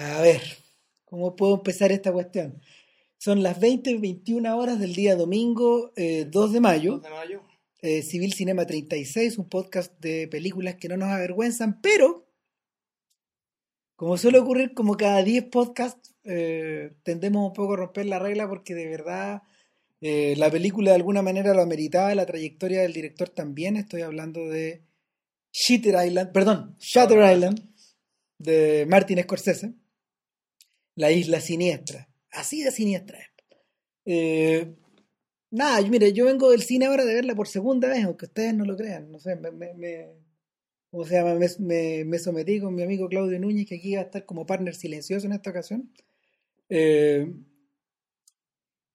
A ver, ¿cómo puedo empezar esta cuestión? Son las 20 y 21 horas del día domingo 2 eh, de mayo. 2 de mayo. Eh, Civil Cinema 36, un podcast de películas que no nos avergüenzan, pero como suele ocurrir como cada 10 podcasts, eh, tendemos un poco a romper la regla porque de verdad la película de alguna manera lo ameritaba, la trayectoria del director también. Estoy hablando de Shitter Island, perdón, Shutter Island, de Martin Scorsese, La Isla Siniestra, así de siniestra. Eh, nada, mire, yo vengo del cine ahora de verla por segunda vez, aunque ustedes no lo crean, no sé, me, me, ¿cómo se llama? Me, me, sometí con mi amigo Claudio Núñez, que aquí va a estar como partner silencioso en esta ocasión. Eh,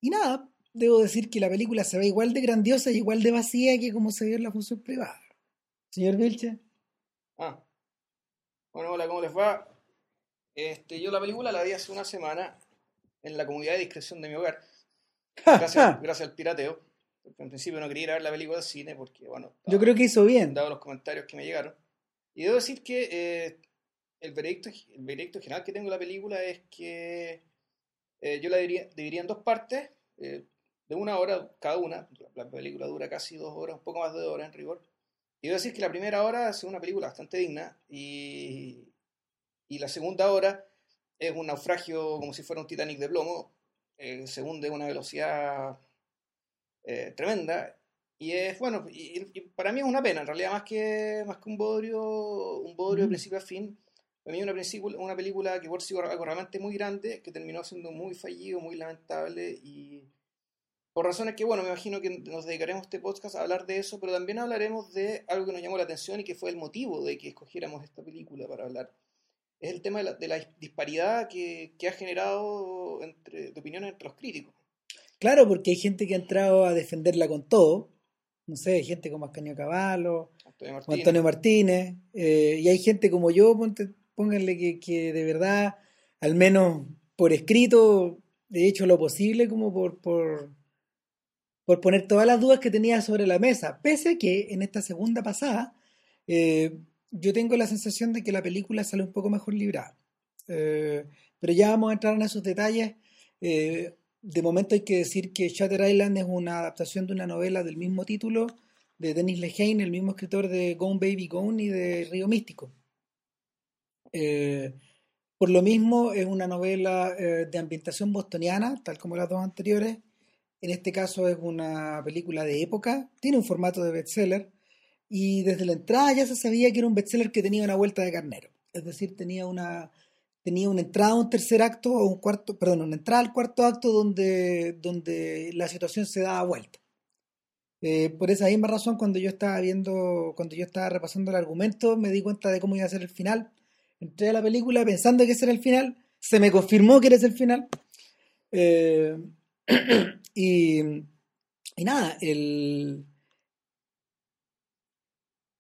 y nada, debo decir que la película se ve igual de grandiosa y igual de vacía que como se vio en la función privada. Señor Vilche. Ah. Bueno, hola, ¿cómo les va? Este, yo la película la vi hace una semana en la comunidad de discreción de mi hogar. Gracias, gracias al pirateo. Porque en principio no quería ir a ver la película al cine porque, bueno. Yo creo que hizo bien. Dado los comentarios que me llegaron. Y debo decir que eh, el, veredicto, el veredicto general que tengo de la película es que eh, yo la dividiría, en dos partes, eh, de una hora cada una. La película dura casi dos horas, un poco más de dos horas en rigor. Y debo decir que la primera hora es una película bastante digna y, y la segunda hora es un naufragio como si fuera un Titanic de plomo, eh, se hunde a una velocidad eh, tremenda y es bueno, y, para mí es una pena, en realidad más que, más que un bodrio, un bodrio de principio a fin, para mí es una, una película que por sí algo realmente muy grande, que terminó siendo muy fallido, muy lamentable y por razones que, bueno, me imagino que nos dedicaremos este podcast a hablar de eso, pero también hablaremos de algo que nos llamó la atención y que fue el motivo de que escogiéramos esta película para hablar. Es el tema de la, disparidad que, ha generado entre, de opiniones entre los críticos. Claro, porque hay gente que ha entrado a defenderla con todo. No sé, gente como Ascanio Caballo, Antonio Martínez, Antonio Martínez eh, y hay gente como yo, pónganle que, que de verdad, al menos por escrito, he hecho lo posible como por, por por poner todas las dudas que tenía sobre la mesa, pese a que en esta segunda pasada eh, yo tengo la sensación de que la película sale un poco mejor librada. Eh, pero ya vamos a entrar en esos detalles. Eh, de momento hay que decir que Shutter Island es una adaptación de una novela del mismo título de Dennis Lehane, el mismo escritor de Gone Baby Gone y de Río Místico. por lo mismo es una novela de ambientación bostoniana, tal como las dos anteriores, en este caso es una película de época, tiene un formato de bestseller y desde la entrada ya se sabía que era un bestseller que tenía una vuelta de carnero. Es decir, tenía una, tenía una entrada un tercer acto o un cuarto, perdón, una entrada al cuarto acto donde, donde la situación se daba vuelta. Eh, por esa misma razón, cuando yo estaba viendo, cuando yo estaba repasando el argumento, me di cuenta de cómo iba a ser el final. Entré a la película pensando que ese era el final, se me confirmó que era el final. Eh, y, y, nada, el,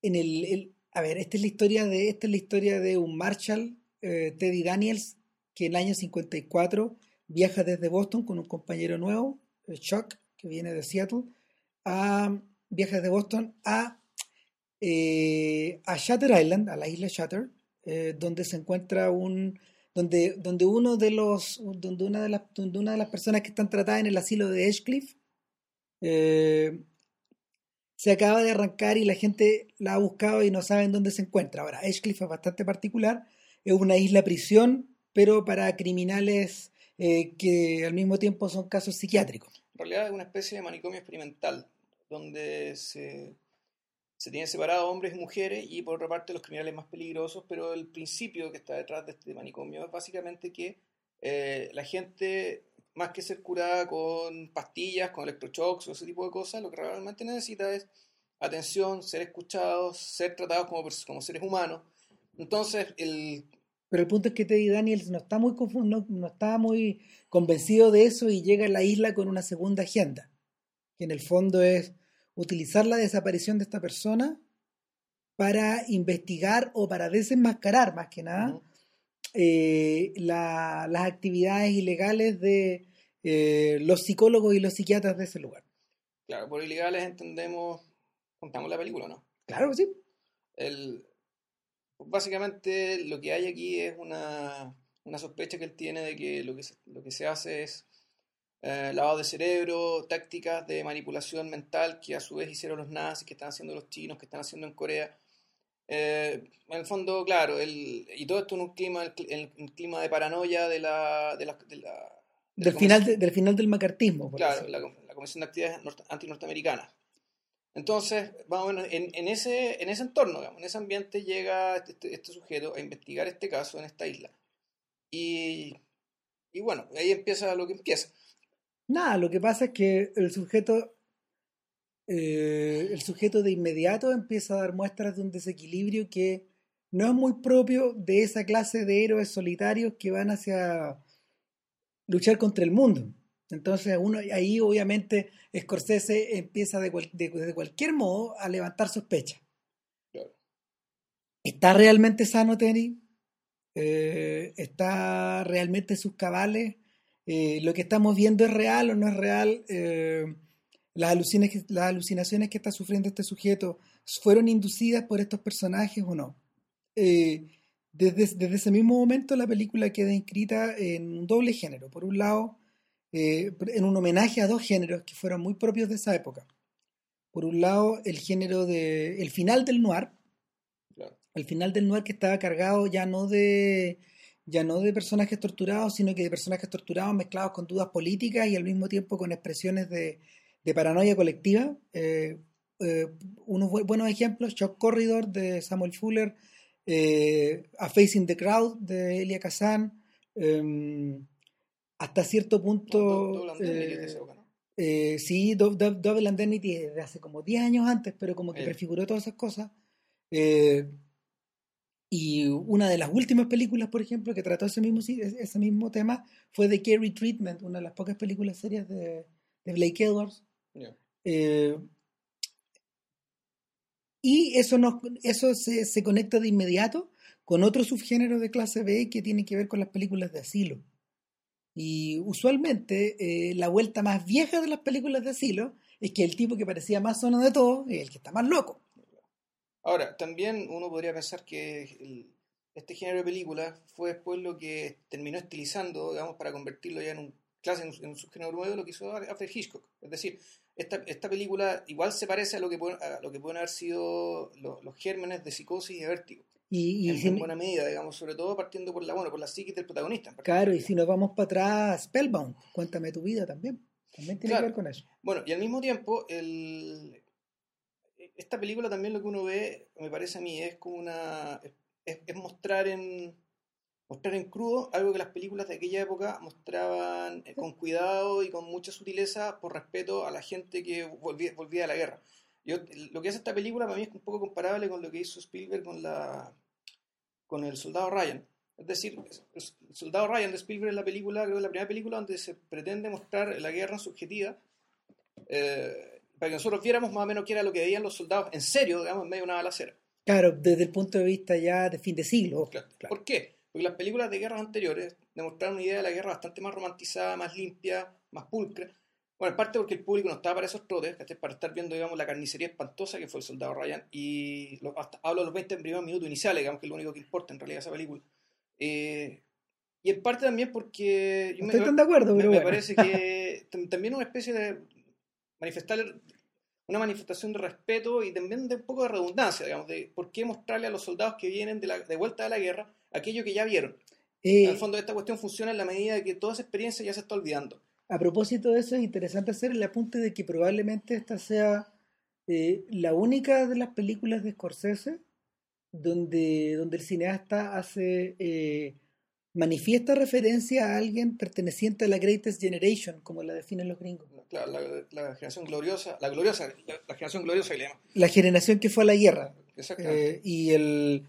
en el, a ver, esta es la historia de, esta es la historia de un Marshall, eh, Teddy Daniels, que en el año 54 viaja desde Boston con un compañero nuevo, Chuck, que viene de Seattle, a, viaja desde Boston a, eh, a Shutter Island, a la isla Shutter, eh, donde se encuentra un donde, donde uno de los, donde una de las, donde una de las personas que están tratadas en el asilo de Edgecliff eh, se acaba de arrancar y la gente la ha buscado y no saben dónde se encuentra. Ahora, Edgecliff es bastante particular, es una isla prisión, pero para criminales eh, que al mismo tiempo son casos psiquiátricos. En realidad es una especie de manicomio experimental, donde se se tienen separados hombres y mujeres y por otra parte los criminales más peligrosos, pero el principio que está detrás de este manicomio es básicamente que eh, la gente, más que ser curada con pastillas, con electroshocks o ese tipo de cosas, lo que realmente necesita es atención, ser escuchados, ser tratados como, como seres humanos. Entonces, el... Pero el punto es que Teddy Daniels no está muy no, no está muy convencido de eso y llega a la isla con una segunda agenda, que en el fondo es utilizar la desaparición de esta persona para investigar o para desenmascarar, más que nada, eh, las actividades ilegales de eh, los psicólogos y los psiquiatras de ese lugar. Claro, por ilegales entendemos, contamos la película, ¿no? Claro que sí. básicamente lo que hay aquí es una, una sospecha que él tiene de que lo que se, lo que se hace es eh, lavado de cerebro, tácticas de manipulación mental que a su vez hicieron los nazis, que están haciendo los chinos, que están haciendo en Corea. Eh, en el fondo, claro, el, y todo esto en un clima, el, clima de paranoia de la... De la, de la del, final del final del macartismo. claro, la, la, Comisión de Actividades Anti-Norteamericanas. Entonces, más o menos, en, en, ese, en ese entorno, digamos, en ese ambiente, llega este, este, este, sujeto a investigar este caso en esta isla. Y, y bueno, ahí empieza lo que empieza. Nada, lo que pasa es que el sujeto, eh, el sujeto de inmediato empieza a dar muestras de un desequilibrio que no es muy propio de esa clase de héroes solitarios que van hacia luchar contra el mundo. Entonces uno ahí obviamente Scorsese empieza de, cualquier modo a levantar sospechas. ¿Está realmente sano Tenny? Eh, ¿Está realmente en sus cabales? Eh, ¿Lo que estamos viendo es real o no es real? Eh, las, alucinaciones, las alucinaciones que está sufriendo este sujeto fueron inducidas por estos personajes o no. desde, desde, ese mismo momento la película queda inscrita en un doble género. Por un lado, eh, en un homenaje a dos géneros que fueron muy propios de esa época. Por un lado, el género de. el final del noir. El final del noir que estaba cargado ya no de. ya no de personajes torturados, sino que de personajes torturados mezclados con dudas políticas y al mismo tiempo con expresiones de, de paranoia colectiva. Eh, eh, unos buenos ejemplos, Shock Corridor de Samuel Fuller, A Facing the Crowd de Elia Kazan, em, hasta cierto punto... Eh, eh, sí, Double Indemnity desde hace como 10 años antes, pero como que eh. prefiguró todas esas cosas. y una de las últimas películas, por ejemplo, que trató ese mismo, ese mismo tema fue The Carrie Treatment, una de las pocas películas serias de, de Blake Edwards. Y eso, no, eso se, se conecta de inmediato con otro subgénero de clase B que tiene que ver con las películas de asilo. Y usualmente eh, la vuelta más vieja de las películas de asilo es que el tipo que parecía más zona de todo es el que está más loco. Ahora, también uno podría pensar que este género de películas fue después lo que terminó estilizando, digamos, para convertirlo ya en un clase, en, un subgénero nuevo, lo que hizo Alfred Hitchcock. Es decir, esta, esta película igual se parece a lo que, a lo que pueden haber sido los, los gérmenes de psicosis y de vértigo. Y, en, buena medida, digamos, sobre todo partiendo por la, bueno, por la psiquis del protagonista. Claro, y si nos vamos para atrás, Spellbound, cuéntame tu vida también. También tiene que ver con eso. Bueno, y al mismo tiempo, el, esta película también lo que uno ve, me parece a mí, es como una. es, mostrar en mostrar en crudo algo que las películas de aquella época mostraban eh, con cuidado y con mucha sutileza por respeto a la gente que volvía, volvía a la guerra. Yo, lo que hace esta película para mí es un poco comparable con lo que hizo Spielberg con la con el soldado Ryan. Es decir, el soldado Ryan de Spielberg es la película, creo que la primera película donde se pretende mostrar la guerra subjetiva eh, para que nosotros viéramos más o menos qué era lo que veían los soldados en serio, digamos, en medio de una balacera. Claro, desde el punto de vista ya de fin de siglo. ¿Por qué? Porque las películas de guerras anteriores demostraron una idea de la guerra bastante más romantizada, más limpia, más pulcra. Bueno, en parte porque el público no estaba para esos trotes, para estar viendo, digamos, la carnicería espantosa que fue el soldado Ryan. Y hasta, hablo de los 20 primeros minutos iniciales, digamos, que es lo único que importa en realidad esa película. Eh, y en parte también porque... Yo Estoy me, tan de acuerdo, pero me, parece que también una especie de manifestar una manifestación de respeto y también de un poco de redundancia, digamos, de por qué mostrarle a los soldados que vienen de, la, de vuelta de la guerra aquello que ya vieron. en el fondo, esta cuestión funciona en la medida de que toda esa experiencia ya se está olvidando. A propósito de eso, es interesante hacer el apunte de que probablemente esta sea eh, la única de las películas de Scorsese donde, donde el cineasta hace eh, manifiesta referencia a alguien perteneciente a la Greatest Generation, como la definen los gringos. La, la, generación gloriosa, la gloriosa, la, generación gloriosa La generación que fue a la guerra. Eh, y el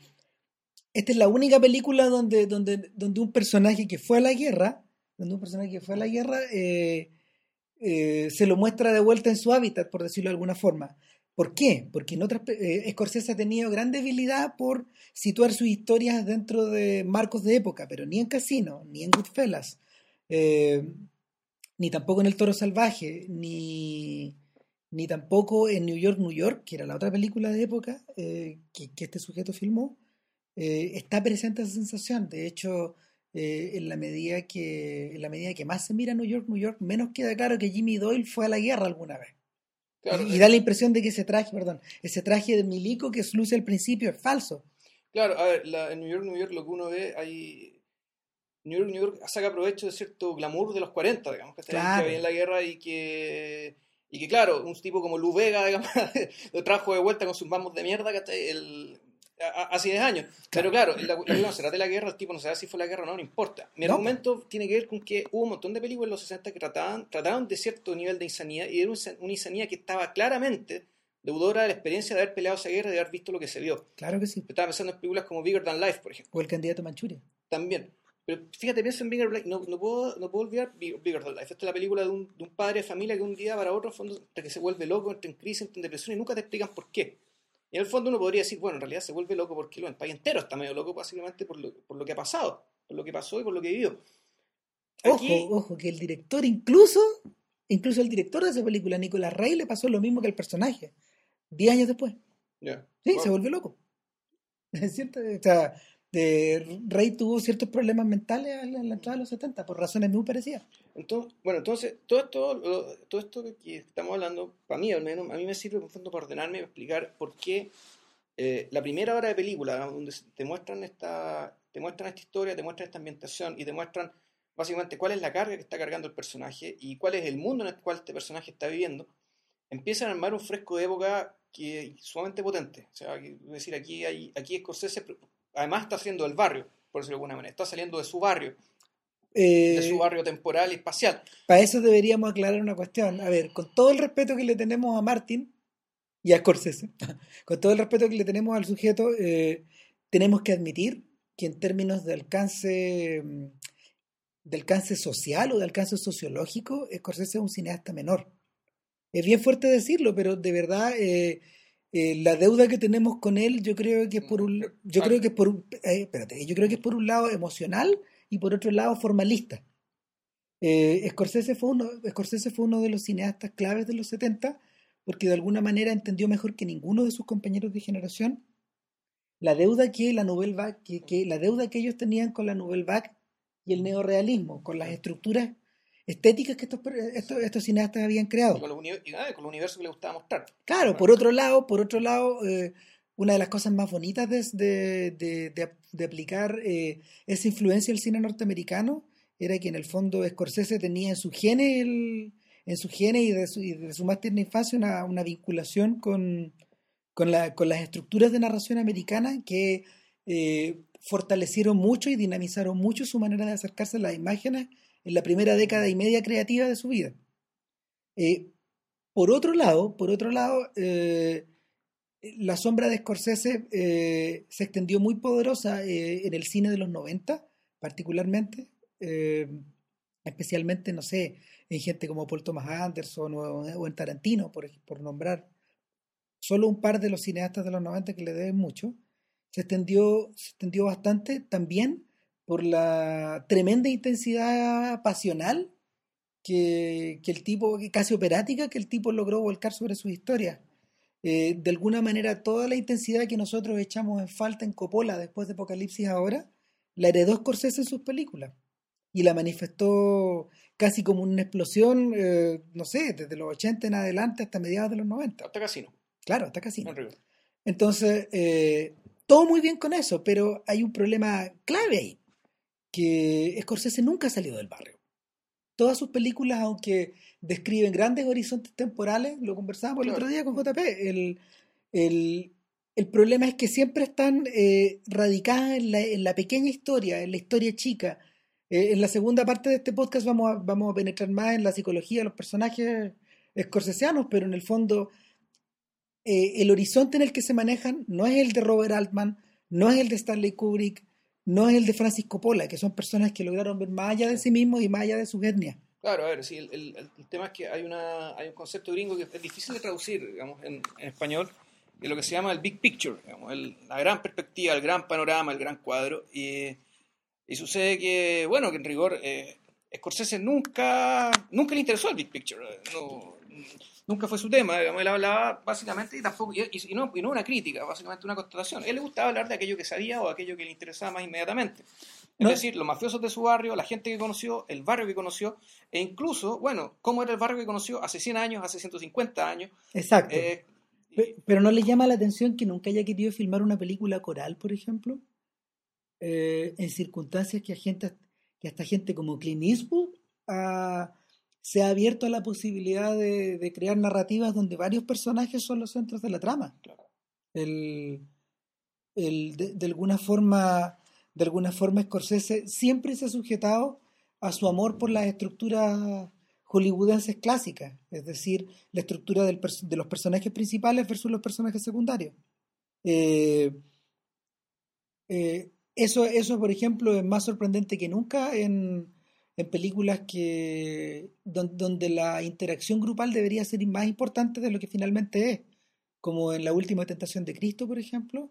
esta es la única película donde, donde, donde un personaje que fue a la guerra donde un personaje que fue a la guerra eh, eh, se lo muestra de vuelta en su hábitat, por decirlo de alguna forma. ¿Por qué? Porque en otras, eh, Scorsese ha tenido gran debilidad por situar sus historias dentro de marcos de época, pero ni en Casino, ni en Goodfellas, ni tampoco en El Toro Salvaje, ni, ni tampoco en New York, New York, que era la otra película de época que, que, este sujeto filmó, está presente esa sensación. De hecho, eh, en la medida que en la medida que más se mira New York, New York, menos queda claro que Jimmy Doyle fue a la guerra alguna vez. Claro, y, y eh, da la impresión de que ese traje, perdón, ese traje de milico que luce al principio es falso. Claro, a ver, la- en New York, New York, lo que uno ve, hay. New York, New York saca provecho de cierto glamour de los 40, digamos, que, está- Claro. que había en la guerra y que. Y que, claro, un tipo como Lou Vega, digamos, lo trajo de vuelta con sus mamos de mierda, ¿cachai? El, hace 10 años. Pero claro, la, la no se trata de la guerra, el tipo no sabe si fue la guerra o no, no importa. Mi No. argumento tiene que ver con que hubo un montón de películas en los 60 que trataban, trataban de cierto nivel de insanía y era un- una insanía que estaba claramente deudora de la experiencia de haber peleado esa guerra y de haber visto lo que se vio. Claro que sí. Estaba pensando en películas como Bigger Than Life, por ejemplo, O el candidato Manchuria. también. Pero fíjate, pienso en Bigger Than Life, no, no, puedo, no puedo olvidar Big- Bigger Than Life. Esta es la película de un, de un padre de familia que un día para otro, fondo, hasta que se vuelve loco, entra en crisis, entra en depresión y nunca te explican por qué. Y en el fondo uno podría decir, bueno, en realidad se vuelve loco porque el país entero está medio loco, básicamente por lo, por lo que ha pasado, por lo que pasó y por lo que vivió. Aquí- Ojo, ojo, que el director incluso, incluso el director de esa película, Nicolás Rey, le pasó lo mismo que al personaje. Diez años después. Sí, Wow. se volvió loco. Es cierto, o sea, de- Rey tuvo ciertos problemas mentales en la, la entrada de los 70, por razones muy parecidas. Entonces, bueno, entonces, todo esto, lo- todo esto que estamos hablando, para mí al menos, a mí me sirve el fondo para ordenarme y explicar por qué eh, la primera hora de película, donde te muestran esta, te muestran esta historia, te muestran esta ambientación y te muestran básicamente cuál es la carga que está cargando el personaje y cuál es el mundo en el cual este personaje está viviendo, empiezan a armar un fresco de época que es sumamente potente. O sea, es decir, aquí, hay, aquí Scorsese además está saliendo del barrio, por decirlo de alguna manera, está saliendo de su barrio, de su Eh, barrio temporal y espacial. para eso deberíamos aclarar una cuestión. A ver, con todo el respeto que le tenemos a Martin y a Scorsese, con todo el respeto que le tenemos al sujeto, eh, tenemos que admitir que en términos de alcance, mm, de alcance social o de alcance sociológico, Scorsese es un cineasta menor. Es bien fuerte decirlo, pero de verdad eh, eh, la deuda que tenemos con él, yo creo que es por un, yo creo que es por un, eh, espérate, yo creo que es por un lado emocional y por otro lado formalista. Eh, Scorsese, fue uno, Scorsese fue uno de los cineastas claves de los 70 porque de alguna manera entendió mejor que ninguno de sus compañeros de generación la deuda que la Nouvelle Vague, que, que la deuda que ellos tenían con la Nouvelle Vague y el neorealismo, con las estructuras estéticas que estos, estos, estos cineastas habían creado. Y con, los ah, con el universo que le gustaba mostrar. Claro, por otro lado, por otro lado, eh, una de las cosas más bonitas de, de, de, de- de aplicar eh, esa influencia del cine norteamericano era que en el fondo Scorsese tenía en su genes, el- en su y de su, y de su más tierna infancia una, una vinculación con, con, la- con las estructuras de narración americana que eh, fortalecieron mucho y dinamizaron mucho su manera de acercarse a las imágenes en la primera década y media creativa de su vida. Eh, por otro lado, por otro lado, eh, la sombra de Scorsese eh, se extendió muy poderosa en el cine de los 90, particularmente, especialmente, no sé, en gente como Paul Thomas Anderson o, o en Tarantino, por, por nombrar solo un par de los cineastas de los 90 que le deben mucho, se extendió, se extendió bastante también por la tremenda intensidad pasional que, que el tipo, casi operática, que el tipo logró volcar sobre sus historias. Eh, de alguna manera, toda la intensidad que nosotros echamos en falta en Coppola después de Apocalipsis ahora, la heredó Scorsese en sus películas y la manifestó casi como una explosión, eh, no sé, desde los 80 en adelante hasta mediados de los 90. Hasta Casino, Claro, hasta casi. en River. Entonces, eh, todo muy bien con eso, pero hay un problema clave ahí, que Scorsese nunca ha salido del barrio. Todas sus películas, aunque describen grandes horizontes temporales, lo conversábamos el otro día con JP, el, el, el problema es que siempre están eh, radicadas en la, en la pequeña historia, en la historia chica. Eh, en la segunda parte de este podcast vamos a, vamos a penetrar más en la psicología de los personajes scorsesianos, pero en el fondo eh, el horizonte en el que se manejan no es el de Robert Altman, no es el de Stanley Kubrick, no es el de Francis Coppola, que son personas que lograron ver más allá de sí mismos y más allá de sus etnias. Claro, a ver, sí, el, el- el tema es que hay, una, hay un concepto gringo que es difícil de traducir, digamos, en, en español, que es lo que se llama el big picture, digamos, el- la gran perspectiva, el gran panorama, el gran cuadro. Y, y sucede que, bueno, que en rigor, eh, Scorsese nunca, nunca le interesó el big picture, eh, no, nunca fue su tema, digamos, él hablaba básicamente, y tampoco, y, no, y no una crítica, básicamente una constatación. Él le gustaba hablar de aquello que sabía o aquello que le interesaba más inmediatamente. Es decir, los mafiosos de su barrio, la gente que conoció, el barrio que conoció, e incluso, bueno, cómo era el barrio que conoció hace 100 años, hace 150 años. Exacto. Eh, pero ¿no le llama la atención que nunca haya querido filmar una película coral, por ejemplo? Eh, en circunstancias que, a gente, que hasta gente como Clint Eastwood se ha abierto a la posibilidad de, crear narrativas donde varios personajes son los centros de la trama. El, el, de, alguna forma, de alguna forma Scorsese siempre se ha sujetado a su amor por las estructuras hollywoodenses clásicas, es decir, la estructura del, de los personajes principales versus los personajes secundarios. Eh, eh, eso, eso, por ejemplo, es más sorprendente que nunca en, en películas que donde, la interacción grupal debería ser más importante de lo que finalmente es, como en la última tentación de Cristo, por ejemplo,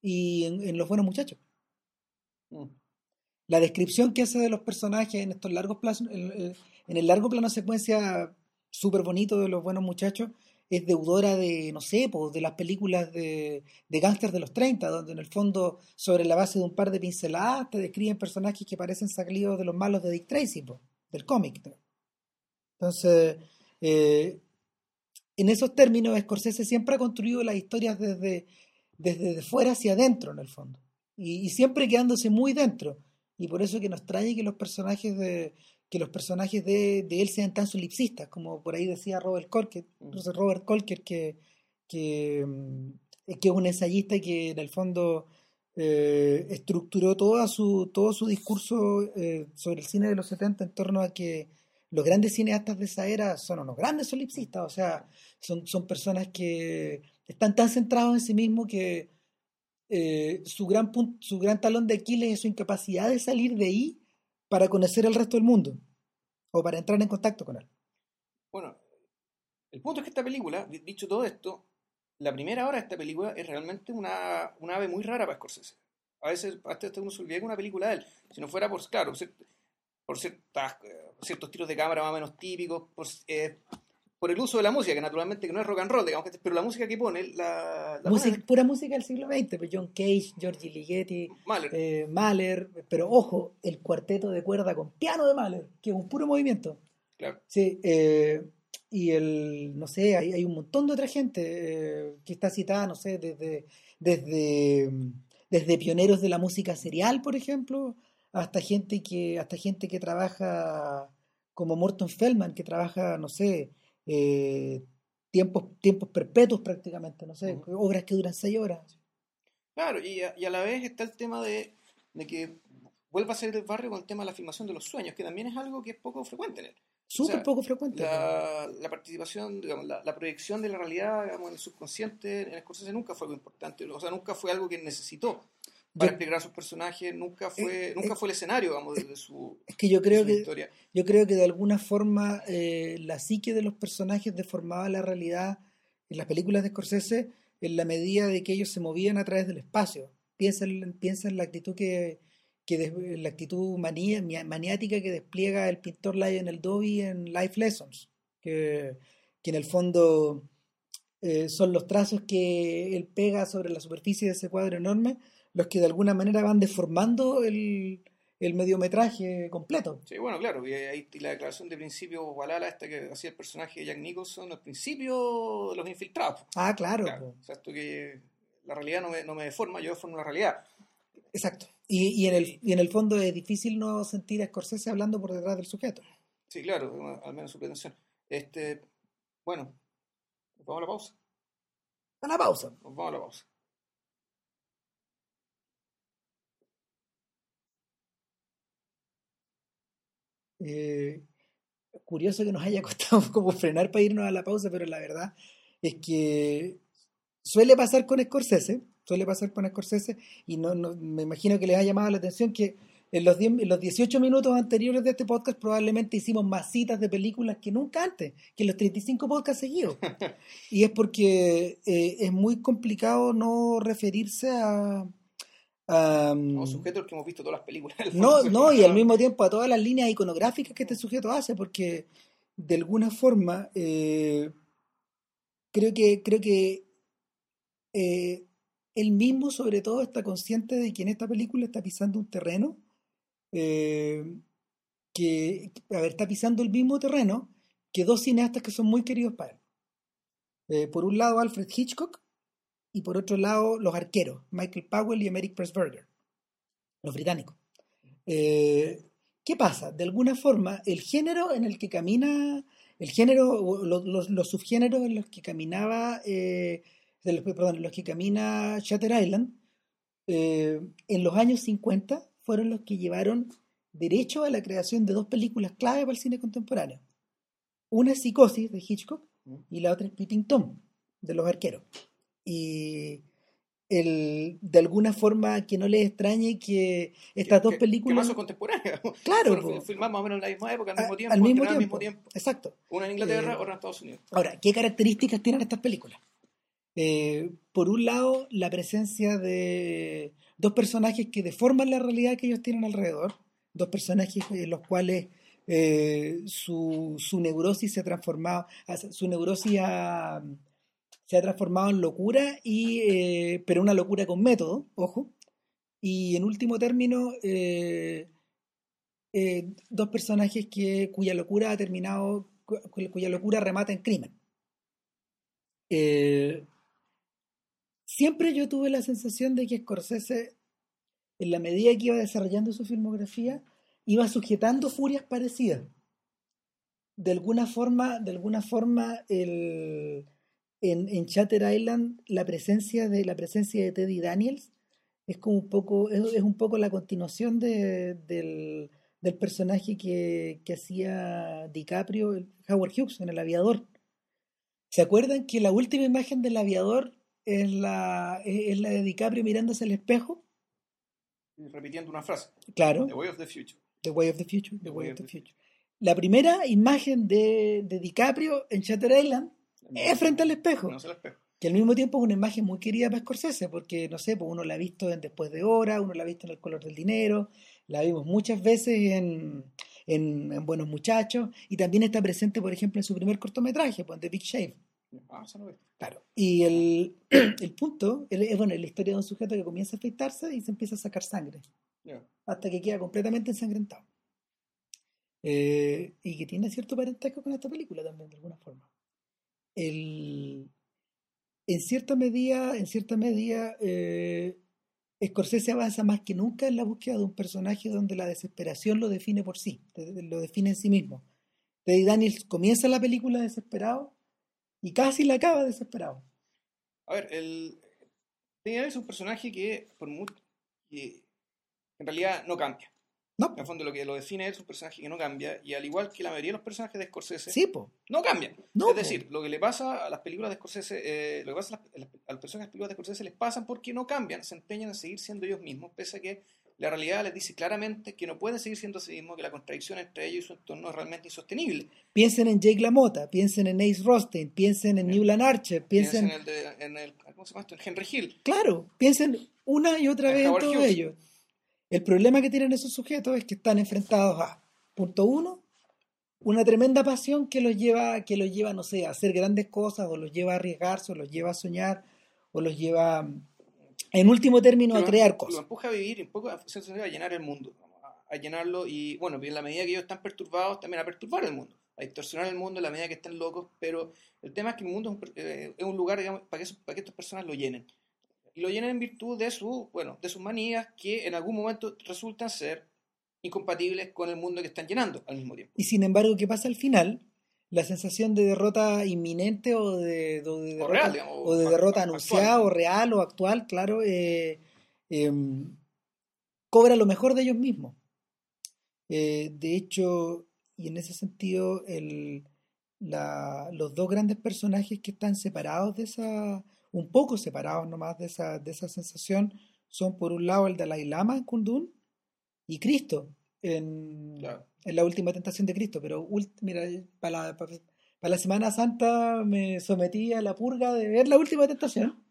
y en, Los Buenos Muchachos. Mm. La descripción que hace de los personajes en estos largos planos, en, en el largo plano secuencia súper bonito de Los Buenos Muchachos, es deudora de, no sé, de las películas de, de gángsters de los 30, donde en el fondo, sobre la base de un par de pinceladas, te describen personajes que parecen salidos de los malos de Dick Tracy, del cómic. Entonces, eh, en esos términos, Scorsese siempre ha construido las historias desde, desde fuera hacia adentro, en el fondo, y, y siempre quedándose muy dentro. Y por eso que nos trae que los personajes de, que los personajes de, él sean tan solipsistas, como por ahí decía Robert Colker, mm. Robert Colker que, que, mm, que, es un ensayista que en el fondo eh, estructuró toda su, todo su discurso eh, sobre el cine de los 70 en torno a que los grandes cineastas de esa era son unos grandes solipsistas, o sea, son, son personas que están tan centrados en sí mismos que eh, su, gran su gran talón de Aquiles es su incapacidad de salir de ahí para conocer al resto del mundo o para entrar en contacto con él. Bueno, el punto es que esta película, dicho todo esto, la primera hora de esta película es realmente una, una ave muy rara para Scorsese. A veces hasta uno se olvida que una película de él, si no fuera por, claro, por, ciertas, ciertos tiros de cámara más o menos típicos, por, eh, por el uso de la música, que naturalmente que no es rock and roll, digamos, pero la música que pone, la, música, pura música del siglo XX, pues John Cage, Georgie Ligeti, Mahler. Eh, pero ojo, el cuarteto de cuerda con piano de Mahler, que es un puro movimiento. Claro. Sí, eh, y el, no sé, hay, hay un montón de otra gente eh, que está citada, no sé, desde, desde, desde pioneros de la música serial, por ejemplo, hasta gente que, hasta gente que trabaja como Morton Feldman, que trabaja, no sé, eh, tiempos, tiempos perpetuos prácticamente, no sé, obras que duran seis horas. Claro, y a, y a la vez está el tema de, de, que vuelva a ser el barrio con el tema de la filmación de los sueños, que también es algo que es poco frecuente en él. Súper poco frecuente. La, la participación, digamos, la, la, proyección de la realidad digamos, en el subconsciente en Scorsese nunca fue algo importante, o sea, nunca fue algo que necesitó para explicar a sus personajes nunca fue eh, nunca eh, fue el escenario vamos de, su es que yo creo que historia. yo creo que de alguna forma eh, la psique de los personajes deformaba la realidad en las películas de Scorsese en la medida de que ellos se movían a través del espacio piensa en, piensa en la actitud que, que la actitud maniática que despliega el pintor Lionel Dobby en Life Lessons que, que en el fondo son los trazos que él pega sobre la superficie de ese cuadro enorme los que de alguna manera van deformando el, el mediometraje completo. Sí, bueno, claro, y, ahí la declaración de principio Walala, esta que hacía el personaje de Jack Nicholson, los principios de los infiltrados. Ah, claro. O sea, esto que la realidad no me, no me deforma, yo deformo la realidad. Exacto. Y, y, en el, y en el fondo es difícil no sentir a Scorsese hablando por detrás del sujeto. Sí, claro, al menos su pretensión. Este, bueno, vamos a la pausa. A la pausa. Nos vamos a la pausa. Eh, curioso que nos haya costado como frenar para irnos a la pausa, pero la verdad es que suele pasar con Scorsese, suele pasar con Scorsese, y no, me imagino que les ha llamado la atención que en los, en los 18 minutos anteriores de este podcast probablemente hicimos más citas de películas que nunca antes, que en los 35 podcasts seguidos. y es porque eh, es muy complicado no referirse a, Um, sujetos que hemos visto todas las películas. No, no, y al mismo tiempo a todas las líneas iconográficas que este sujeto hace, porque de alguna forma eh, creo que, creo que eh, él mismo sobre todo está consciente de que en esta película está pisando un terreno eh, que, a ver, está pisando el mismo terreno que dos cineastas que son muy queridos para él. Por un lado, Alfred Hitchcock y por otro lado, los arqueros, Michael Powell y Emerick Pressburger, los británicos. Eh, ¿Qué pasa? De alguna forma, el género en el que camina, el género, los, los, subgéneros en los que caminaba, eh, perdón, en los que camina Shutter Island, eh, en los años 50 fueron los que llevaron derecho a la creación de dos películas clave para el cine contemporáneo. Una es Psicosis de Hitchcock y la otra es Peeping Tom de los arqueros. Y el, de alguna forma que no les extrañe que estas dos películas. ¿Qué contemporáneas? Claro. Filmadas más o menos en la misma época, al mismo tiempo. Al mismo, tiempo. mismo tiempo. Exacto. Una en Inglaterra, eh, otra en Estados Unidos. Ahora, ¿qué características tienen estas películas? Eh, por un lado, la presencia de dos personajes que deforman la realidad que ellos tienen alrededor, dos personajes en los cuales eh, su, su, neurosis se ha transformado, su neurosis se ha transformado en locura, y, eh, pero una locura con método, ojo, y en último término, dos personajes que, cuya locura ha terminado, cuya locura remata en crimen. Eh, siempre yo tuve la sensación de que Scorsese, en la medida que iba desarrollando su filmografía, iba sujetando furias parecidas. De alguna forma, de alguna forma, el, en, en Chatter Island, la presencia de la presencia de Teddy Daniels es como un poco, es, un poco la continuación de, del, del, personaje que, que hacía DiCaprio, Howard Hughes, en El Aviador. ¿Se acuerdan que la última imagen del aviador es la, es la de DiCaprio mirándose al espejo. repitiendo una frase. Claro. The Way of the Future. The Way of the Future. The, Way, of, the, future. La primera imagen de, de DiCaprio en Shutter Island es frente al espejo. No espejo. Que al mismo tiempo es una imagen muy querida para Scorsese, porque no sé, pues uno la ha visto en Después de Hora, uno la ha visto en El color del dinero, la vimos muchas veces en, en, Buenos Muchachos, y también está presente, por ejemplo, en su primer cortometraje, pues, The Big Shave. Ah, claro. Y el, el punto es, bueno, la historia de un sujeto que comienza a afeitarse y se empieza a sacar sangre. Hasta que queda completamente ensangrentado. Eh, y que tiene cierto parentesco con esta película también, de alguna forma. En cierta medida, en cierta medida, eh, Scorsese avanza más que nunca en la búsqueda de un personaje donde la desesperación lo define por sí, lo define en sí mismo. Teddy Daniels comienza la película desesperado y casi la acaba desesperado. A ver, el es un personaje que en realidad no cambia. No. En el fondo lo que lo define es un personaje que no cambia y al igual que la mayoría de los personajes de Scorsese sí, po. no cambian. No, es decir, lo que le pasa a las películas de Scorsese, eh, lo que pasa a, las, a los personajes de películas de Scorsese les pasa porque no cambian, se empeñan en seguir siendo ellos mismos, pese a que la realidad les dice claramente que no pueden seguir siendo sí mismos, que la contradicción entre ellos y su entorno es realmente insostenible. Piensen en Jake LaMotta, piensen en Ace Rosten, piensen en Newland Archer, piensen, en, el de, en el, ¿cómo se llama esto? En Henry Hill. Claro, piensen una y otra vez en todos ellos. El problema que tienen esos sujetos es que están enfrentados a, punto uno, una tremenda pasión que los lleva, que los lleva, no sé, a hacer grandes cosas, o los lleva a arriesgarse, o los lleva a soñar, o los lleva en último término, a crear cosas. Lo empuja a vivir un poco a, a llenar el mundo, a, llenarlo y, bueno, en la medida que ellos están perturbados, también a perturbar el mundo, a distorsionar el mundo en la medida que están locos, pero el tema es que el mundo es un, eh, lugar, digamos, para que, para que estas personas lo llenen. Y lo llenen en virtud de, su, bueno, de sus manías que en algún momento resultan ser incompatibles con el mundo que están llenando al mismo tiempo. Y sin embargo, ¿qué pasa al final? la sensación de derrota inminente o de, derrota, o de derrota anunciada o real o actual, claro, eh, em, cobra lo mejor de ellos mismos. Eh, de hecho, y en ese sentido, el, la, los dos grandes personajes que están separados de esa, un poco separados nomás de esa, de esa sensación, son por un lado el Dalai Lama en Kundun y Cristo en, en la última tentación de Cristo, pero mira, para la, para, la Semana Santa me sometí a la purga de ver la última tentación.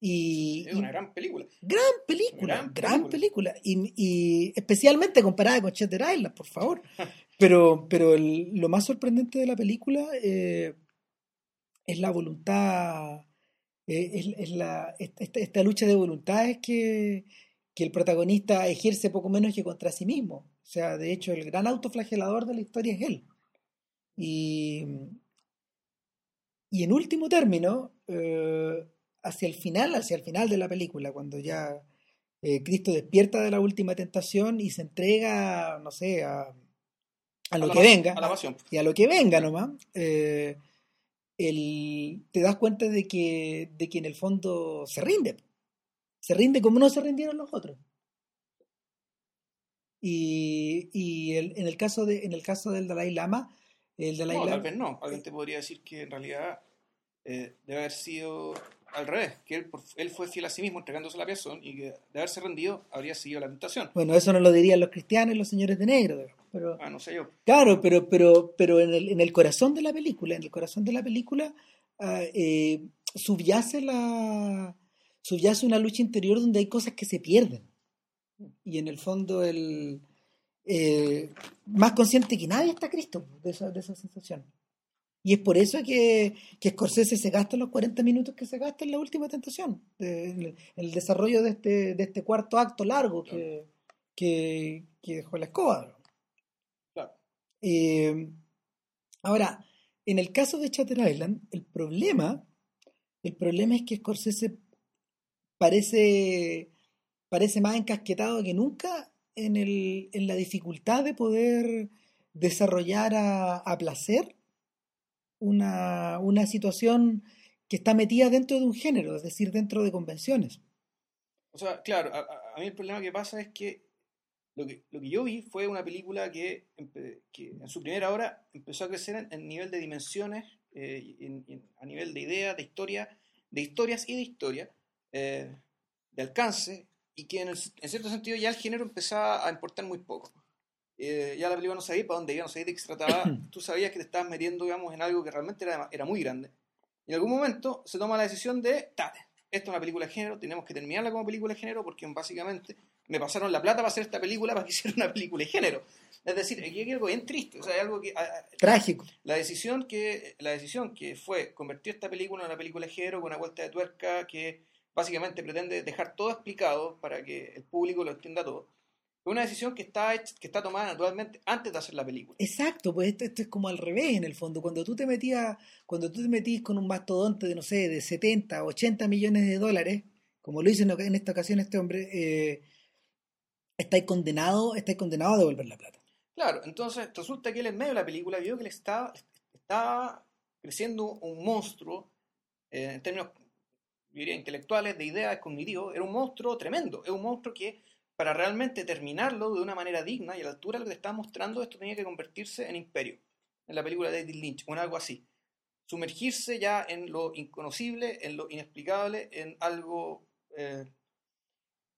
Y, es una gran película. Gran película, gran, película. Y, y, especialmente comparada con Shutter Island, por favor. pero pero lo más sorprendente de la película eh, es la voluntad, eh, es, la, esta, esta, lucha de voluntades que, que el protagonista ejerce poco menos que contra sí mismo. O sea, de hecho, el gran autoflagelador de la historia es él. Y, y en último término, eh, hacia el final, hacia el final de la película, cuando ya eh, Cristo despierta de la última tentación y se entrega, no sé, a, a lo que venga. A la pasión. Y a lo que venga nomás. Eh, el, te das cuenta de que, de que en el fondo se rinde. Se rinde como no se rindieron los otros. Y, y el, en, el caso de, en el caso del Dalai Lama, el Dalai No, Lama... tal vez no. Alguien te podría decir que en realidad eh, debe haber sido al revés, que él, por- él fue fiel a sí mismo entregándose la piazón y que de haberse rendido habría seguido la tentación. Bueno, eso no lo dirían los cristianos y los señores de negro. Pero, Ah, no sé yo. Claro, pero, pero, pero en, el, en el corazón de la película, en el corazón de la película, ah, eh, subyace la subyace una lucha interior donde hay cosas que se pierden. Y en el fondo el eh, más consciente que nadie está Cristo de esa, de esa sensación. Y es por eso que, que Scorsese se gasta los 40 minutos que se gasta en la última tentación, en el, desarrollo de este, de este cuarto acto largo que, que, que dejó la escoba. Eh, ahora, en el caso de Chatter Island, el problema, el problema es que Scorsese parece, parece más encasquetado que nunca en, el, en la dificultad de poder desarrollar a, a placer una, una situación que está metida dentro de un género, es decir, dentro de convenciones. O sea, claro, a- a mí el problema que pasa es que lo que, lo que yo vi fue una película que, que en su primera hora empezó a crecer en, en nivel de dimensiones, eh, en- en- a nivel de ideas, de historia, de historias y de historia, eh, de alcance, y que en, el- en cierto sentido ya el género empezaba a importar muy poco. Eh, ya la película no sabía para dónde iba, no sabía de qué se trataba, tú sabías que te estabas metiendo, digamos, en algo que realmente era, era muy grande. Y en algún momento se toma la decisión de, tate, esto es una película de género, tenemos que terminarla como película de género porque básicamente me pasaron la plata para hacer esta película para que hiciera una película de género. Es decir, aquí hay algo bien triste, o sea, hay algo que... Trágico. la decisión que la decisión que fue convertir esta película en una película de género con una vuelta de tuerca que básicamente pretende dejar todo explicado para que el público lo entienda todo es una decisión que está hecha- que está tomada naturalmente antes de hacer la película Exacto, pues esto, esto es como al revés en el fondo. Cuando tú te metías, cuando tú te metís con un mastodonte de, no sé, de 70, 80 millones de dólares, como lo hizo en, en esta ocasión este hombre, eh, estáis condenado, estáis condenado a devolver la plata. claro entonces resulta que él en medio de la película vio que le estaba estaba creciendo un monstruo eh, en términos diría intelectuales de ideas cognitivos era un monstruo tremendo es un monstruo que para realmente terminarlo de una manera digna y a la altura de lo que estaba mostrando, esto tenía que convertirse en imperio, en la película de David Lynch, o en algo así. Sumergirse ya en lo inconocible, en lo inexplicable, en algo, eh,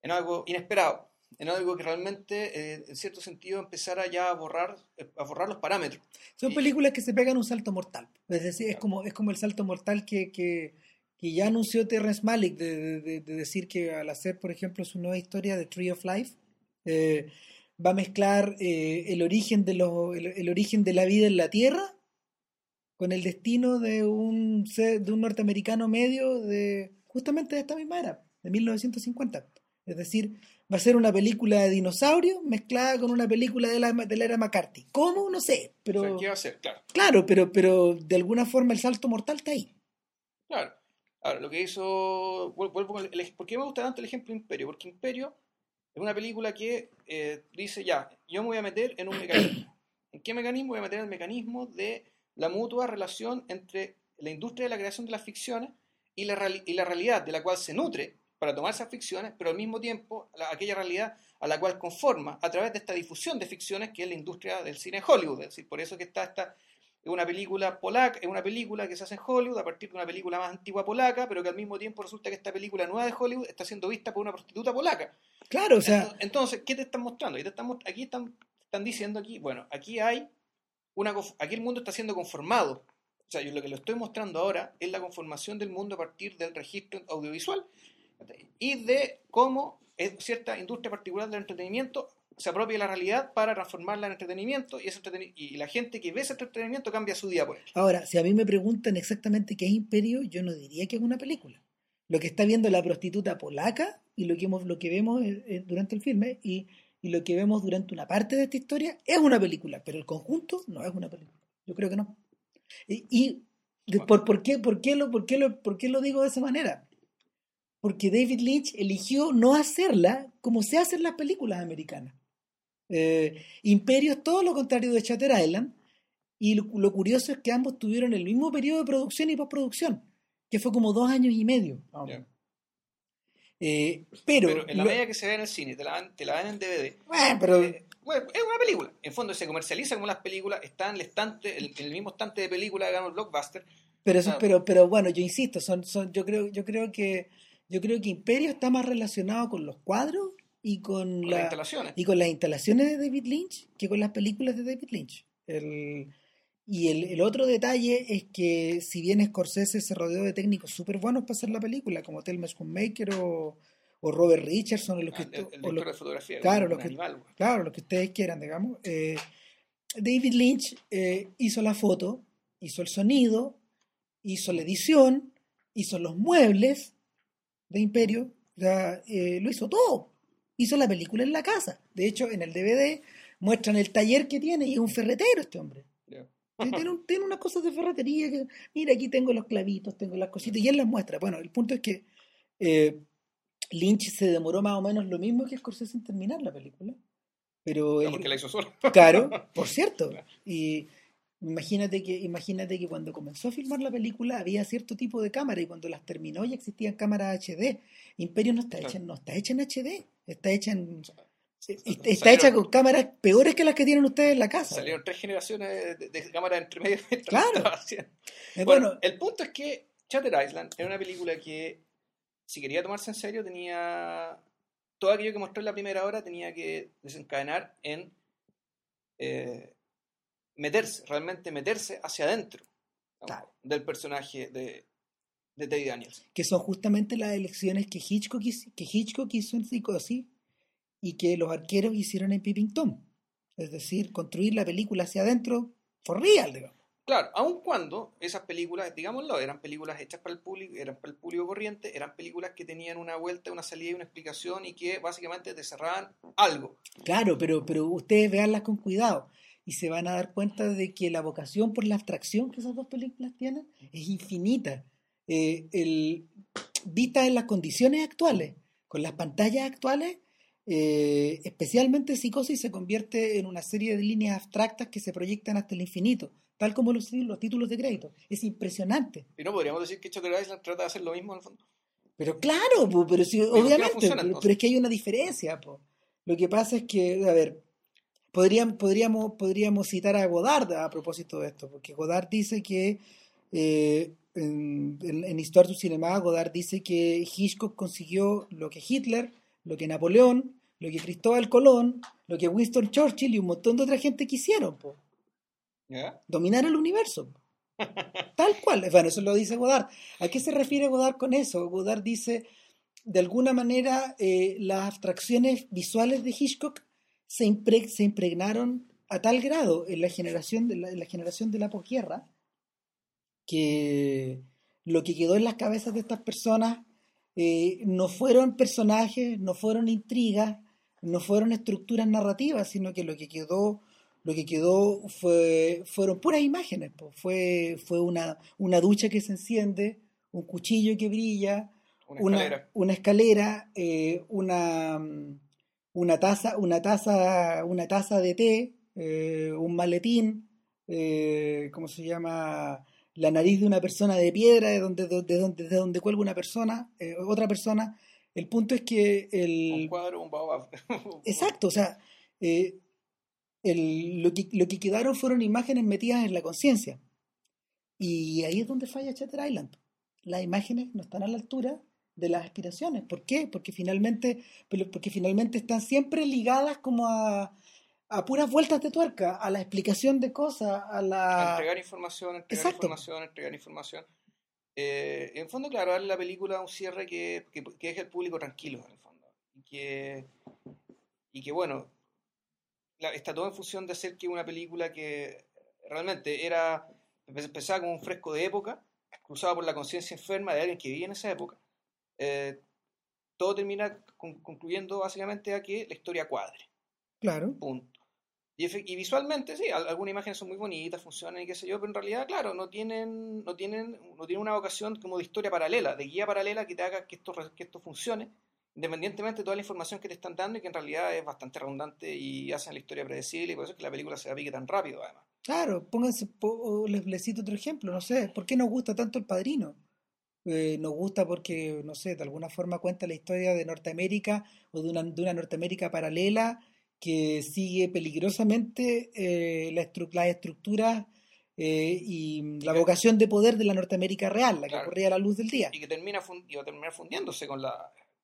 en algo inesperado, en algo que realmente, eh, en cierto sentido, empezara ya a borrar, eh, a borrar los parámetros. Son Y- películas que se pegan un salto mortal. Es decir, es como, es como el salto mortal que, que, que ya anunció Terrence Malick de, de- de- de decir que al hacer, por ejemplo, su nueva historia de Tree of Life, eh, va a mezclar eh, el, origen de lo- el, el origen de la vida en la Tierra con el destino de un, de un norteamericano medio de justamente de esta misma era, de 1950. Es decir, va a ser una película de dinosaurios mezclada con una película de la, de la era McCarthy. ¿Cómo? No sé, pero... O sea, ¿qué va a hacer? Claro. Claro, pero, pero de alguna forma el salto mortal está ahí. Claro. Ahora, lo que hizo. vuel- Vuelvo con el, ¿Por qué me gusta tanto el ejemplo Imperio? Porque Imperio es una película que eh, dice ya, yo me voy a meter en un mecanismo. ¿En qué mecanismo? Voy a meter en el mecanismo de la mutua relación entre la industria de la creación de las ficciones y la, y la realidad de la cual se nutre para tomar esas ficciones, pero al mismo tiempo la- aquella realidad a la cual conforma a través de esta difusión de ficciones que es la industria del cine en Hollywood. Es decir, por eso que está esta es una película polaca, es una película que se hace en Hollywood a partir de una película más antigua polaca, pero que al mismo tiempo resulta que esta película nueva de Hollywood está siendo vista por una prostituta polaca. Claro, o sea, Entonces, ¿qué te están mostrando? Aquí, te están, aquí están, están diciendo aquí, bueno, aquí hay una aquí el mundo está siendo conformado. O sea, yo lo que lo estoy mostrando ahora es la conformación del mundo a partir del registro audiovisual y de cómo cierta industria particular del entretenimiento se apropia de la realidad para transformarla en entretenimiento y, ese y la gente que ve ese entretenimiento cambia su día por él. ahora, si a mí me preguntan exactamente qué es Imperio, yo no diría que es una película. lo que está viendo la prostituta polaca y lo que, hemos, lo que vemos eh, eh, durante el filme y, y lo que vemos durante una parte de esta historia es una película, pero el conjunto no es una película. Yo creo que no. Y, por, por, qué, por, qué lo, por, qué lo, ¿Por qué lo digo de esa manera? Porque David Lynch eligió no hacerla como se hacen las películas americanas. Eh, Imperio es todo lo contrario de Shutter Island. Y lo, lo curioso es que ambos tuvieron el mismo periodo de producción y postproducción, que fue como dos años y medio. menos. Eh, pero, Pero en la lo- medida que se ve en el cine, te la dan, te la en DVD. Bueno, pero eh, bueno, es una película. En fondo se comercializa como las películas, está en el estante, el- en el mismo estante de película que ganó el blockbuster. Pero, eso, Ah. pero, pero bueno, yo insisto, son, son, yo creo, yo creo que, yo creo que Imperio está más relacionado con los cuadros y con, con la- las instalaciones. y con las instalaciones de David Lynch que con las películas de David Lynch. El- y el, el otro detalle es que si bien Scorsese se rodeó de técnicos súper buenos para hacer la película, como Thelma Schoonmaker o, o Robert Richardson, o los que, Ah, el, el o director los- de fotografía, claro, los que- animal, güey. claro, lo que ustedes quieran, digamos. eh, David Lynch eh, hizo la foto, hizo el sonido, hizo la edición, hizo los muebles de Imperio, sea, eh, lo hizo todo. Hizo la película en la casa. De hecho, en el DVD muestran el taller que tiene y es un ferretero este hombre. Tiene, un- tiene unas cosas de ferretería que, mira, aquí tengo los clavitos, tengo las cositas, y él las muestra. Bueno, el punto es que eh, Lynch se demoró más o menos lo mismo que Scorsese en terminar la película. Pero No, él- porque la hizo solo. Claro, por cierto. Y imagínate que, imagínate que cuando comenzó a filmar la película había cierto tipo de cámara y cuando las terminó ya existían cámaras HD. Imperio no está hecha, no está hecha en HD, está hecha en está, Salieron- hecha con cámaras peores que las que tienen ustedes en la casa. Salieron tres generaciones de, de cámaras entre medio. Claro. Eh, Bueno, bueno, el punto es que Shutter Island era una película que, si quería tomarse en serio, tenía. Todo aquello que mostró en la primera hora tenía que desencadenar en eh, meterse, realmente meterse hacia adentro. Claro. del personaje de, de Teddy Daniels. que son justamente las elecciones que Hitchcock, hizo- que Hitchcock hizo en Psicosis y que los arqueros hicieron en Peeping Tom. Es decir, construir la película hacia adentro for real, digamos. Claro, aun cuando esas películas, digámoslo, eran películas hechas para el público, eran para el público corriente, eran películas que tenían una vuelta, una salida y una explicación y que básicamente te cerraban algo. Claro, pero, pero ustedes veanlas con cuidado y se van a dar cuenta de que la vocación por la abstracción que esas dos películas tienen es infinita. Eh, el, vista en las condiciones actuales, con las pantallas actuales, eh, especialmente Psicosis se convierte en una serie de líneas abstractas que se proyectan hasta el infinito, tal como los, los títulos de crédito. Es impresionante. Y no podríamos decir que Shutter Island trata de hacer lo mismo en el fondo. Pero claro, po, pero sí, no obviamente, funciona, pero, pero es que hay una diferencia. po. Lo que pasa es que, a ver, podríamos, podríamos, podríamos citar a Godard a propósito de esto, porque Godard dice que eh, en, en, en Histoire du Cinema, Godard dice que Hitchcock consiguió lo que Hitler, lo que Napoleón, lo que Cristóbal Colón, lo que Winston Churchill y un montón de otra gente quisieron, po, ¿Ya? dominar el universo. Tal cual. Bueno, eso lo dice Godard. ¿A qué se refiere Godard con eso? Godard dice, de alguna manera, eh, las abstracciones visuales de Hitchcock se, impre- se impregnaron a tal grado en la generación de la, en la generación de la posguerra que lo que quedó en las cabezas de estas personas eh, no fueron personajes, no fueron intrigas, no fueron estructuras narrativas, sino que lo que quedó lo que quedó fue, fueron puras imágenes. po. Fue, fue una, una ducha que se enciende, un cuchillo que brilla, Una escalera. una escalera, eh, una, una taza, una taza, una taza de té, eh, un maletín, eh, ¿cómo se llama? La nariz de una persona de piedra, de donde, de donde, de donde cuelga una persona, eh, otra persona. El punto es que el, Un cuadro, un baobab. Exacto, o sea, el- lo, que, lo que quedaron fueron imágenes metidas en la conciencia. Y ahí es donde falla Shutter Island. Las imágenes no están a la altura de las aspiraciones. ¿Por qué? Porque finalmente, pero- porque finalmente están siempre ligadas como a, a puras vueltas de tuerca, a la explicación de cosas, a la... entregar información, entregar Exacto. información, entregar información. Eh, en fondo, claro, darle la película un cierre que, que, que deje al público tranquilo, en el fondo. Y que, y que bueno, la- está todo en función de hacer que una película que realmente era, empezaba como un fresco de época, cruzado por la conciencia enferma de alguien que vivía en esa época, eh, todo termina con- concluyendo básicamente a que la historia cuadre. Claro. Punto. Y, visualmente, sí, al- algunas imágenes son muy bonitas, funcionan y qué sé yo, pero en realidad, claro, no tienen, no tienen, no tienen una vocación como de historia paralela, de guía paralela que te haga que esto, que esto funcione, independientemente de toda la información que te están dando y que en realidad es bastante redundante y hacen la historia predecible y por eso es que la película se apique tan rápido, además. Claro, pónganse, po- les, les cito otro ejemplo, no sé, ¿por qué nos gusta tanto El Padrino? Eh, nos gusta porque, no sé, de alguna forma cuenta la historia de Norteamérica o de una, de una Norteamérica paralela que sigue peligrosamente eh, la estru- las estructuras eh, y la vocación de poder de la Norteamérica real, la que Claro. ocurría a la luz del día. Y que termina y va a terminar fundiéndose con la,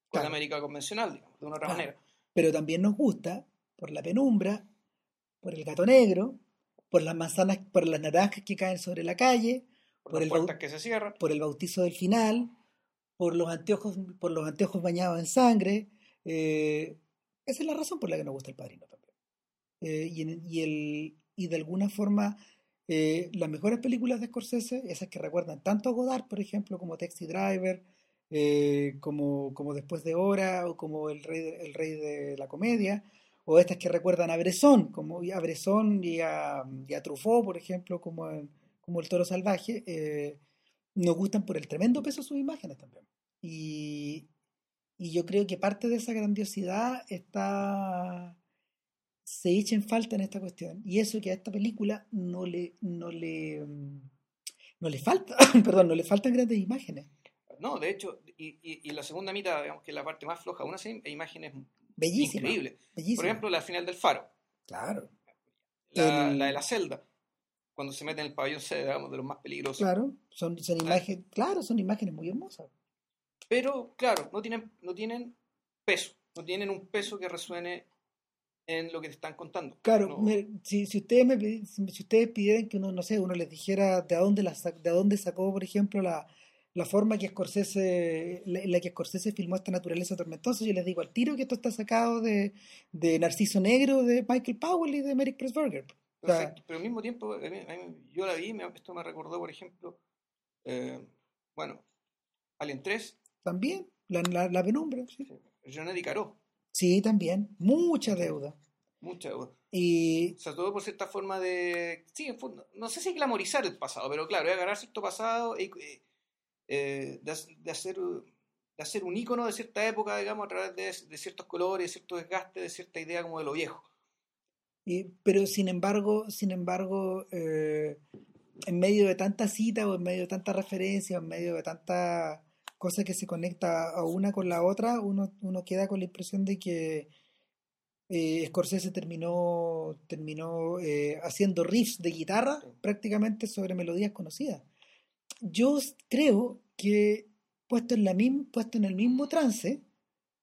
con Claro. la América convencional, digamos, de una otra Claro. manera. Pero también nos gusta por la penumbra, por el gato negro, por las manzanas, por las naranjas que caen sobre la calle, Por, Por las el bau- puertas que se cierran. por el bautizo del final, por los anteojos, por los anteojos bañados en sangre. eh, esa es la razón por la que nos gusta el padrino también. Eh, y, en- y el, y de alguna forma, eh, las mejores películas de Scorsese, esas que recuerdan tanto a Godard, por ejemplo, como Taxi Driver, como, como Después de Hora, o como El Rey de, el Rey de la Comedia, o estas que recuerdan a Bresson, como a Bresson y a, y a Truffaut, por ejemplo, como, en- como El Toro Salvaje, eh, nos gustan por el tremendo peso de sus imágenes también. Y, y yo creo que parte de esa grandiosidad está se echa en falta en esta cuestión. Y eso que a esta película no le, no le, mm, no le falta, perdón, no le faltan grandes imágenes. No, de hecho, y, y, y la segunda mitad, digamos que es la parte más floja, aún así hay imágenes Bellísima. increíbles. bellísima. Por ejemplo, la final del faro, claro, la, El- la de la celda, cuando se mete en el pabellón C, digamos, de los más peligrosos. claro, son, son imágenes, claro, son imágenes muy hermosas. Pero, claro, no tienen, no tienen peso, no tienen un peso que resuene en lo que te están contando. Claro, No- me- si, si ustedes me si ustedes pidieran que uno, no sé, uno les dijera de dónde la, de dónde sacó, por ejemplo, la, la forma que Scorsese, la, en la que Scorsese filmó esta naturaleza tormentosa, yo les digo al tiro que esto está sacado de, de Narciso Negro, de Michael Powell y de Merrick Pressburger. Perfecto, pero al mismo tiempo, yo la vi, esto me recordó, por ejemplo, eh, bueno, Alien 3, también, la, la, la penumbra, sí. René Di Caro, Sí, también, mucha deuda. mucha duda. Y O sea, todo por cierta forma de. Sí, en fondo, no sé si glamorizar el pasado, pero claro, es agarrar cierto pasado y, eh, de, de hacer, de hacer un icono de cierta época, digamos, a través de, de ciertos colores, de cierto desgaste, de cierta idea como de lo viejo. Y- pero sin embargo, sin embargo, eh, en medio de tanta cita o en medio de tanta referencia, o en medio de tanta cosa que se conecta a una con la otra, uno, uno queda con la impresión de que eh, Scorsese terminó, terminó eh, haciendo riffs de guitarra prácticamente sobre melodías conocidas. Yo creo que puesto en, la puesto en el mismo trance,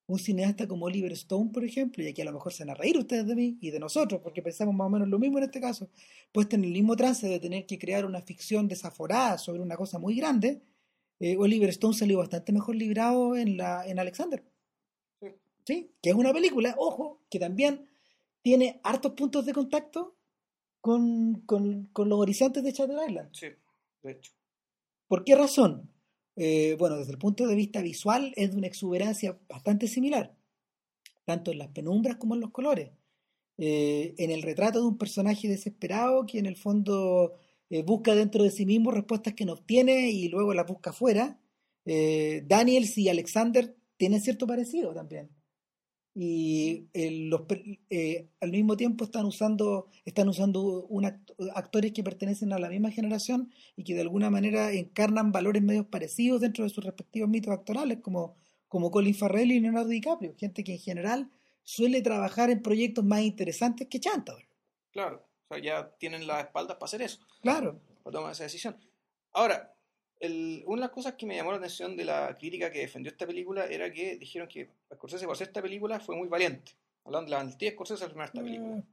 un cineasta como Oliver Stone, por ejemplo, y aquí a lo mejor se van a reír ustedes de mí y de nosotros, porque pensamos más o menos lo mismo en este caso, puesto en el mismo trance de tener que crear una ficción desaforada sobre una cosa muy grande, eh, Oliver Stone salió bastante mejor librado en, la, en Alexander. Sí. ¿Sí? Que es una película, ojo, que también tiene hartos puntos de contacto con, con, con los horizontes de Shutter Island. Sí, de hecho. ¿Por qué razón? Eh, bueno, desde el punto de vista visual es de una exuberancia bastante similar, tanto en las penumbras como en los colores. Eh, en el retrato de un personaje desesperado que en el fondo eh, busca dentro de sí mismo respuestas que no obtiene y luego las busca afuera. Eh, Daniels y Alexander tienen cierto parecido también. Y eh, los, eh, al mismo tiempo están usando, están usando un act- actores que pertenecen a la misma generación y que de alguna manera encarnan valores medios parecidos dentro de sus respectivos mitos actorales, como, como Colin Farrell y Leonardo DiCaprio, gente que en general suele trabajar en proyectos más interesantes que Chanta. Claro, o sea, ya tienen las espaldas para hacer eso, Claro, para tomar esa decisión. Ahora, el- una de las cosas que me llamó la atención de la crítica que defendió esta película era que dijeron que Scorsese por hacer esta película fue muy valiente. Hablando de la valentía de Scorsese al filmar esta película. Mm,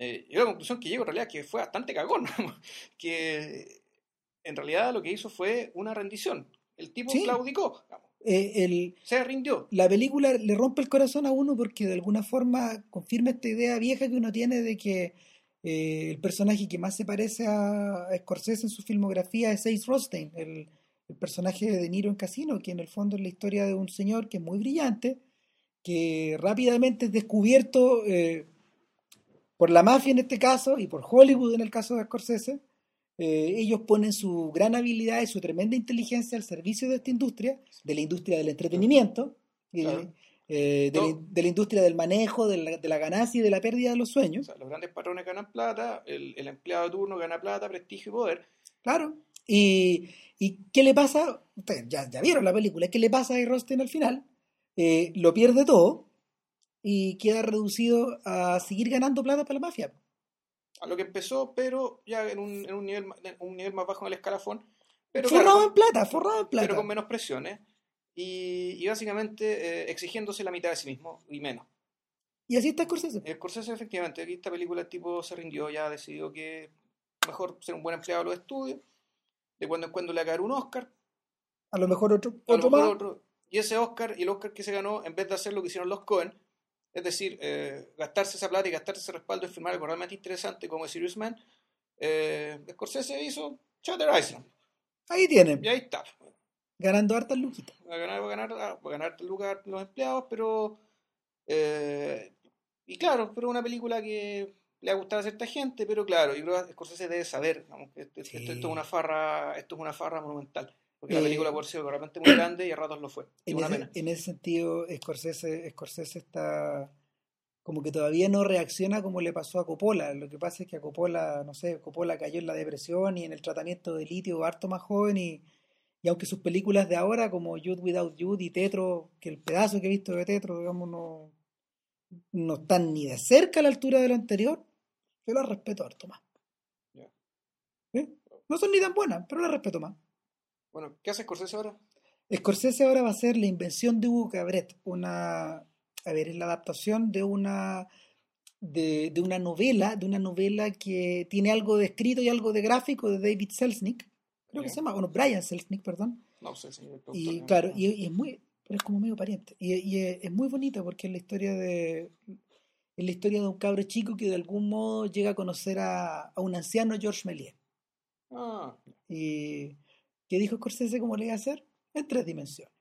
Eh, yo la conclusión que llego en realidad es que fue bastante cagón, que en realidad lo que hizo fue una rendición. El tipo Sí. claudicó, eh, el, se rindió. la película le rompe el corazón a uno porque de alguna forma confirma esta idea vieja que uno tiene de que eh, el personaje que más se parece a, a Scorsese en su filmografía es Ace Rothstein, el, el personaje de De Niro en Casino, que en el fondo es la historia de un señor que es muy brillante, que rápidamente es descubierto eh, por la mafia en este caso y por Hollywood en el caso de Scorsese. Eh, ellos ponen su gran habilidad y su tremenda inteligencia al servicio de esta industria, de la industria del entretenimiento, Claro. Eh, de, la, Todo- de la industria del manejo, de la, de la ganancia y de la pérdida de los O sueños. sea, los grandes patrones ganan plata, el, el empleado de turno gana plata, prestigio y poder. Claro. Y, y ¿qué le pasa? Ustedes ya, ya vieron la película. ¿Qué le pasa a Rosten al final? Eh, lo pierde todo y queda reducido a seguir ganando plata para la mafia. A lo que empezó, pero ya en un, en un nivel, en un nivel más bajo en el escalafón. Pero, forrado claro, en plata, forrado en plata. pero con menos presiones. Y, y básicamente eh, exigiéndose la mitad de sí mismo y menos. Y así está Scorsese. Scorsese, efectivamente, aquí esta película el tipo se rindió, ya decidió que mejor ser un buen empleado de los estudios. De cuando en cuando le va a caer un Oscar, A lo mejor otro, a lo otro mejor más. otro. Y ese Oscar, y el Oscar que se ganó, en vez de hacer lo que hicieron los Cohen, es decir, eh, gastarse esa plata y gastarse ese respaldo en firmar algo realmente interesante como Serious Man, eh, Scorsese hizo Shutter Island. Ahí tienen, Y ahí está. Ganando hartas luquitas. Va a ganar, va a ganar, va a ganar lugar los empleados, pero. eh, y claro, pero una película que le ha gustado a cierta gente, pero claro, yo creo que Scorsese debe saber esto, Sí. esto es una farra, esto es una farra monumental. Porque la Eh, película por ser realmente muy grande y a ratos lo fue. Ese, en ese sentido, Scorsese, Scorsese está como que todavía no reacciona como le pasó a Coppola. Lo que pasa es que a Coppola, no sé, Coppola cayó en la depresión y en el tratamiento de litio harto más joven y, y aunque sus películas de ahora como Youth Without Youth y Tetro, que el pedazo que he visto de Tetro, digamos, no, no están ni de cerca a la altura de lo anterior, yo las respeto harto más. No son ni tan buenas, pero las respeto más. Bueno, ¿qué hace Scorsese ahora? Scorsese ahora va a ser la invención de Hugo Cabret, una, a ver, es la adaptación de una de, de una novela, de una novela que tiene algo de escrito y algo de gráfico de David Selznick, creo que se llama, bueno, Brian Selznick, perdón. No sé, productor, Y claro, y, y es muy, pero es como medio pariente. Y, y es, es muy bonita porque es la historia de es la historia de un cabro chico que de algún modo llega a conocer a, a un anciano George Méliès. Ah, Y que dijo Scorsese cómo le iba a hacer en tres dimensiones.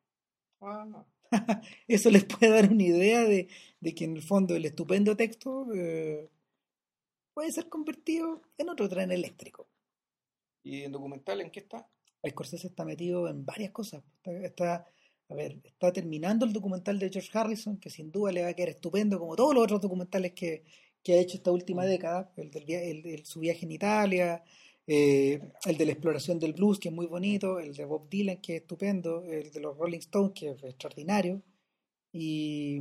ah, Eso les puede dar una idea de, de que en el fondo el estupendo texto eh, puede ser convertido en otro tren eléctrico. ¿Y en documental en qué está? Scorsese está metido en varias cosas. Está, está- a ver, está terminando el documental de George Harrison, que sin duda le va a quedar estupendo, como todos los otros documentales que, que ha hecho esta última Mm. década, el del via- el su viaje en Italia, eh, el de la exploración del blues, que es muy bonito, el de Bob Dylan, que es estupendo, el de los Rolling Stones, que es extraordinario. Y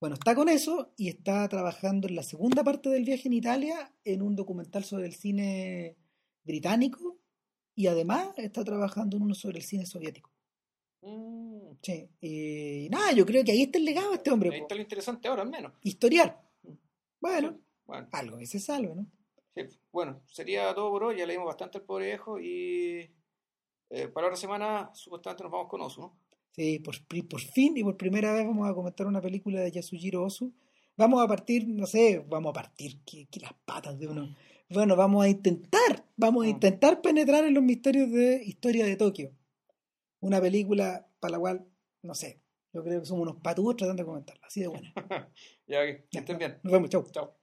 bueno, está con eso y está trabajando en la segunda parte del viaje en Italia en un documental sobre el cine británico y además está trabajando en uno sobre el cine soviético. Mm, Sí, y nada, yo creo que ahí está el legado de este hombre. ahí está lo interesante ahora, al menos. Historial. Bueno, Bueno, algo que se salve, ¿no? sí, bueno, sería todo por hoy. Ya leímos bastante al pobre viejo y eh, para la otra semana supuestamente nos vamos con Osu, ¿no? Sí, por, fin y por primera vez vamos a comentar una película de Yasujiro Ozu. Vamos a partir, no sé, vamos a partir, que, que las patas de uno. Bueno, vamos a intentar, vamos a Mm. intentar penetrar en los misterios de Historia de Tokio. Una película para la cual, no sé, yo creo que somos unos patudos tratando de comentarla, así de buena. Ya, que estén bien. Nos vemos, chau. Chao.